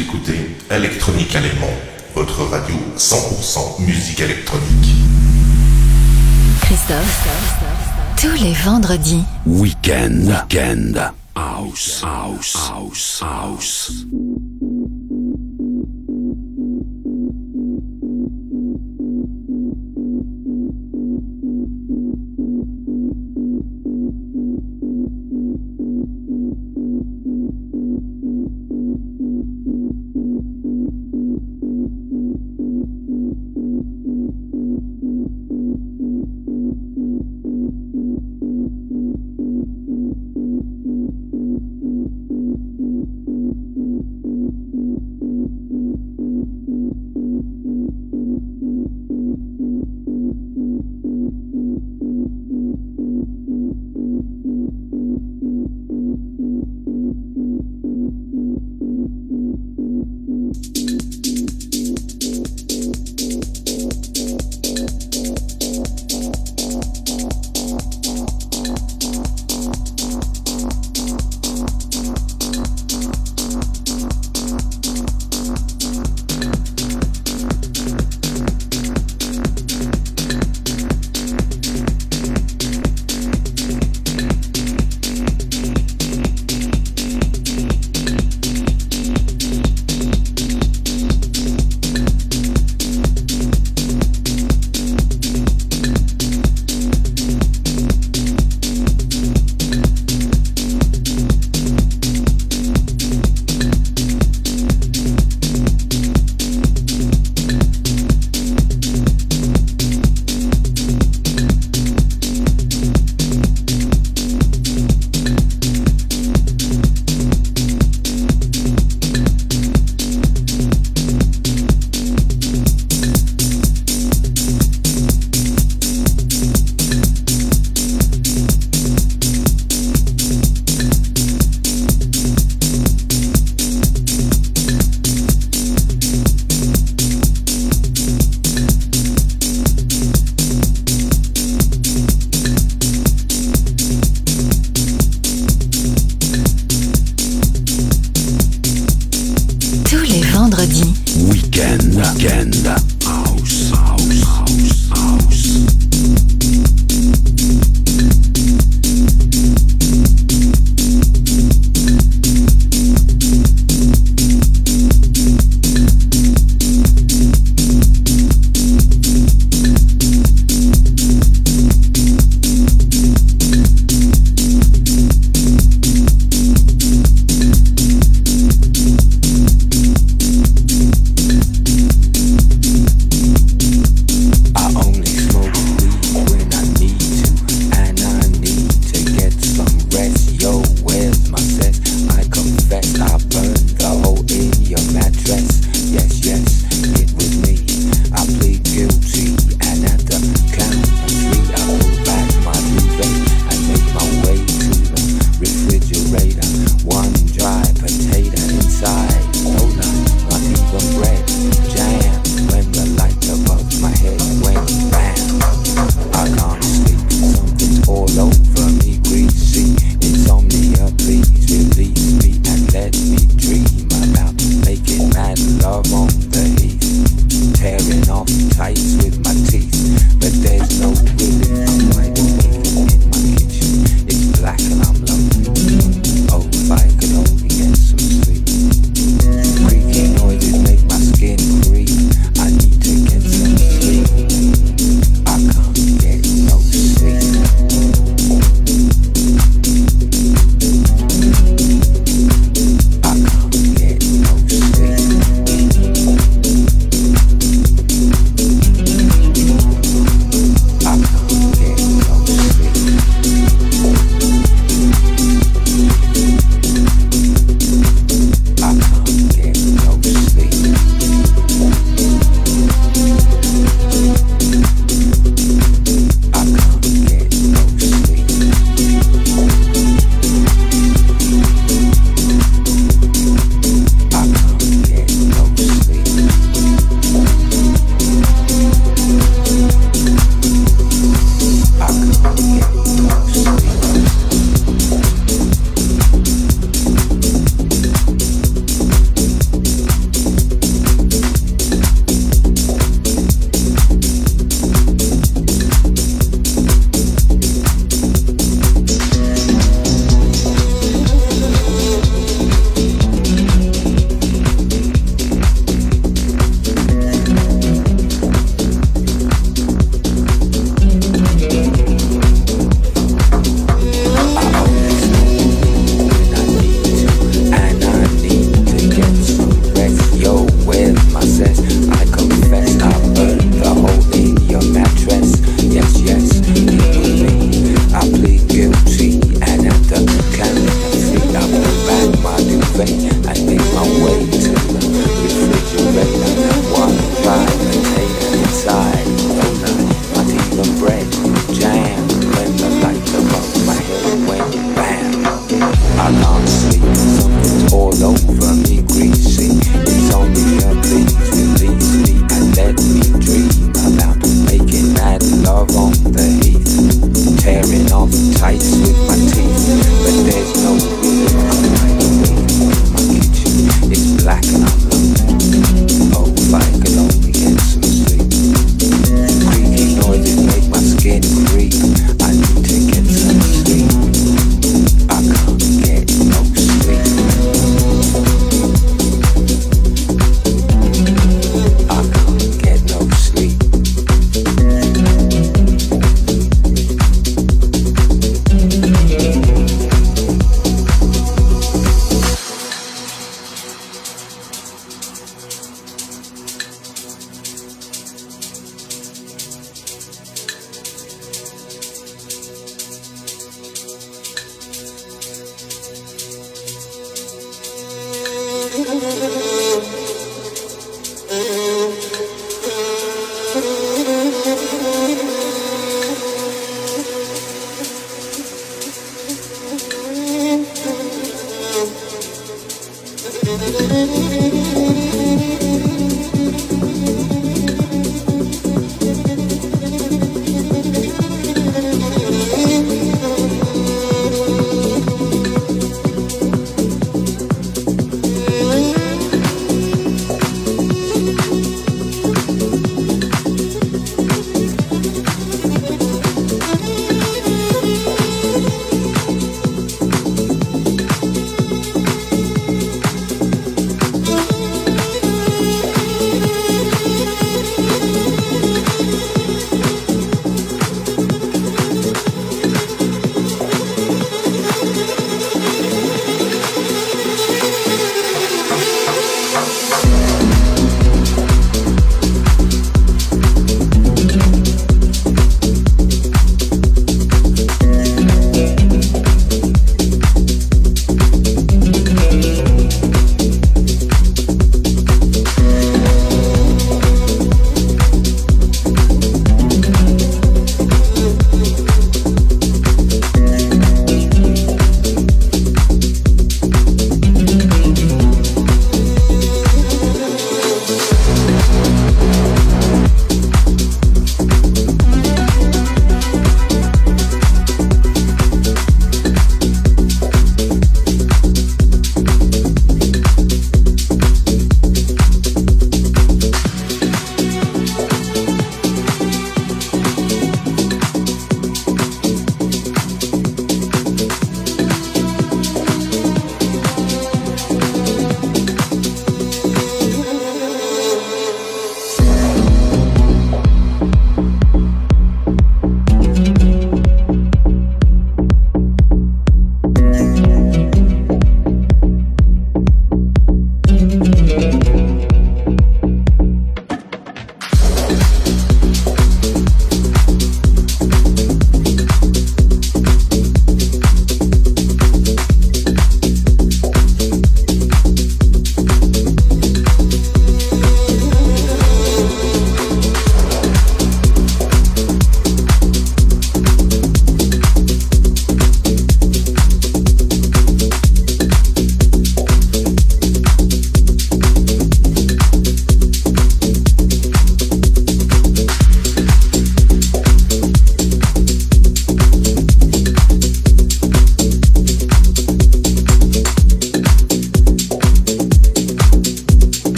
écoutez Electronique Allemand, votre radio 100% musique électronique. Christophe, tous les vendredis. Weekend, weekend, house, house, house, house.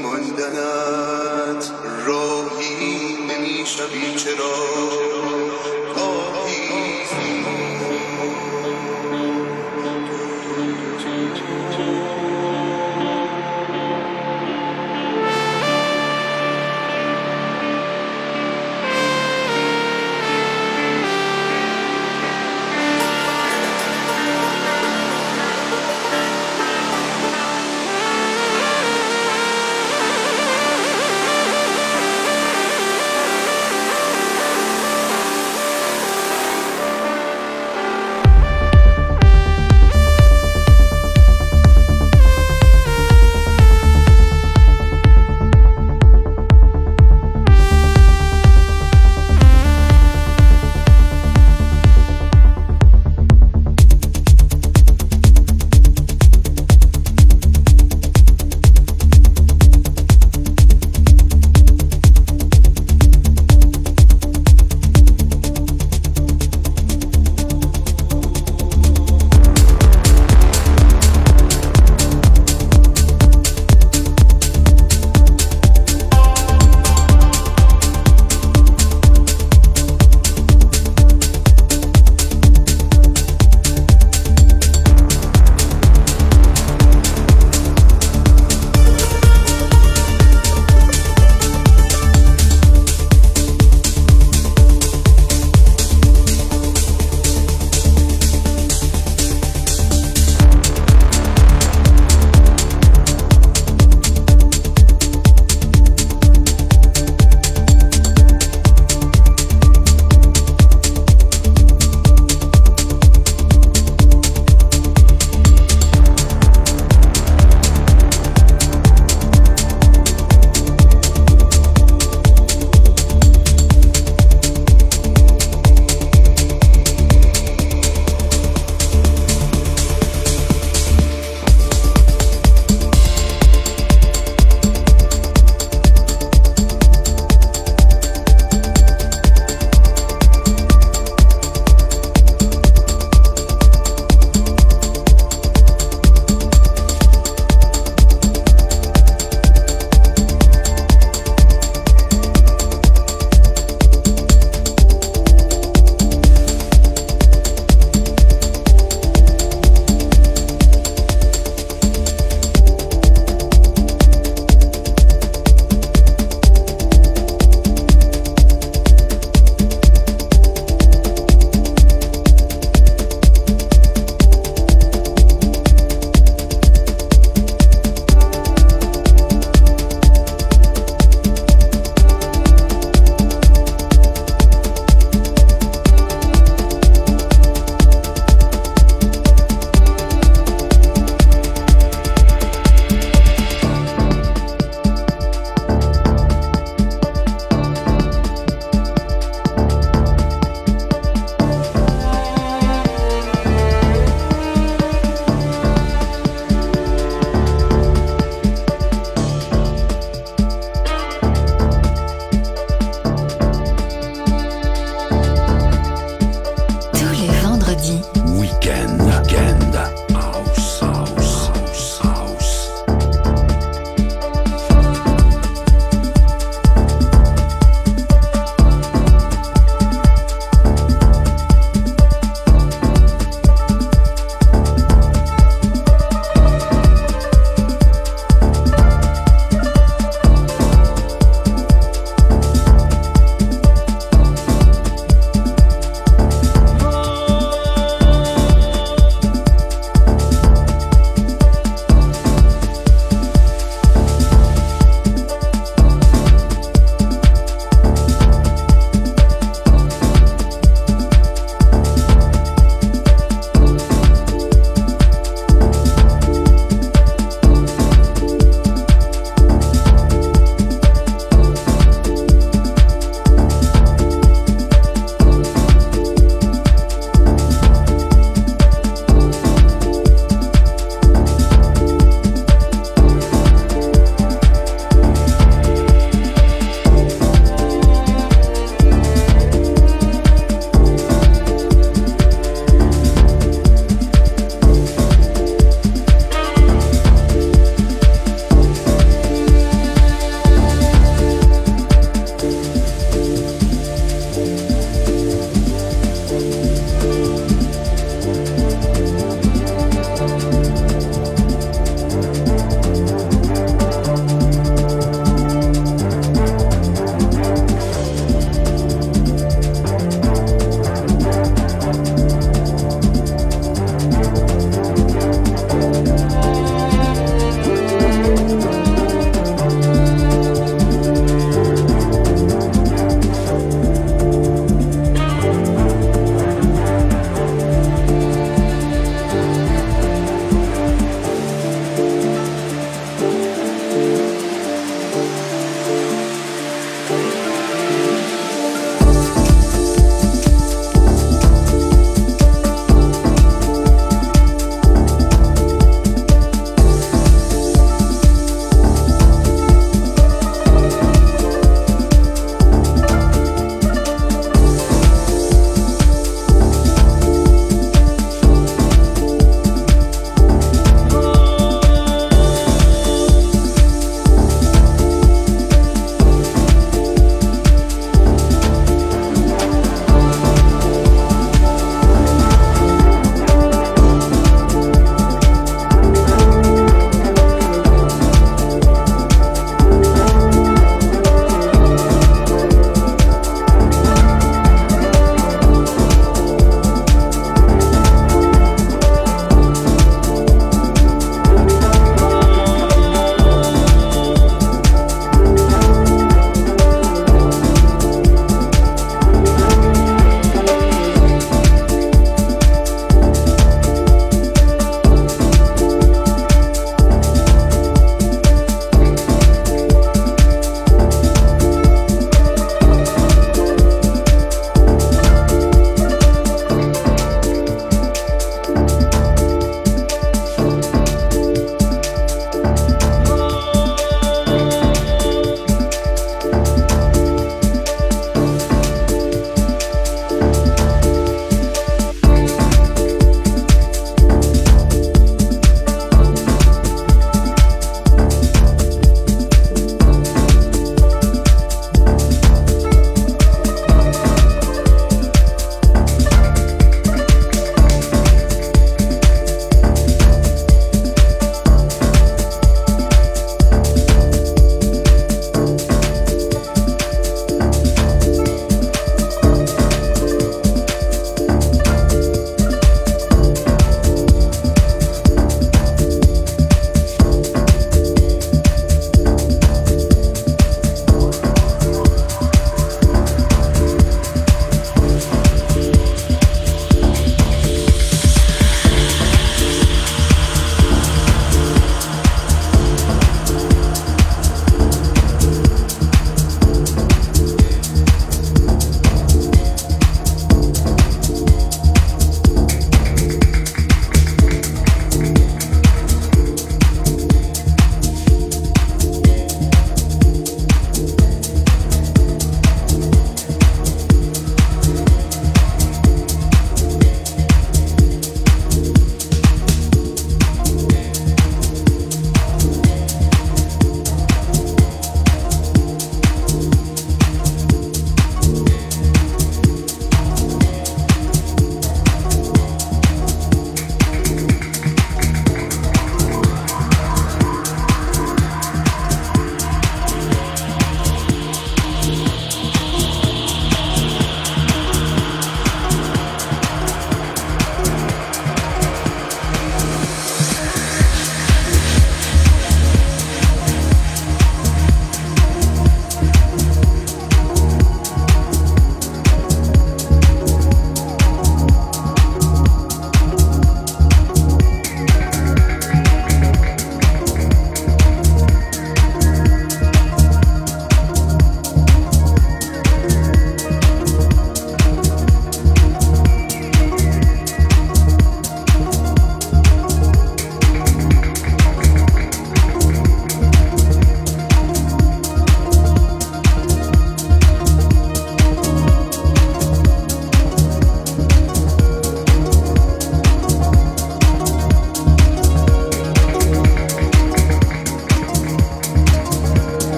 عندنا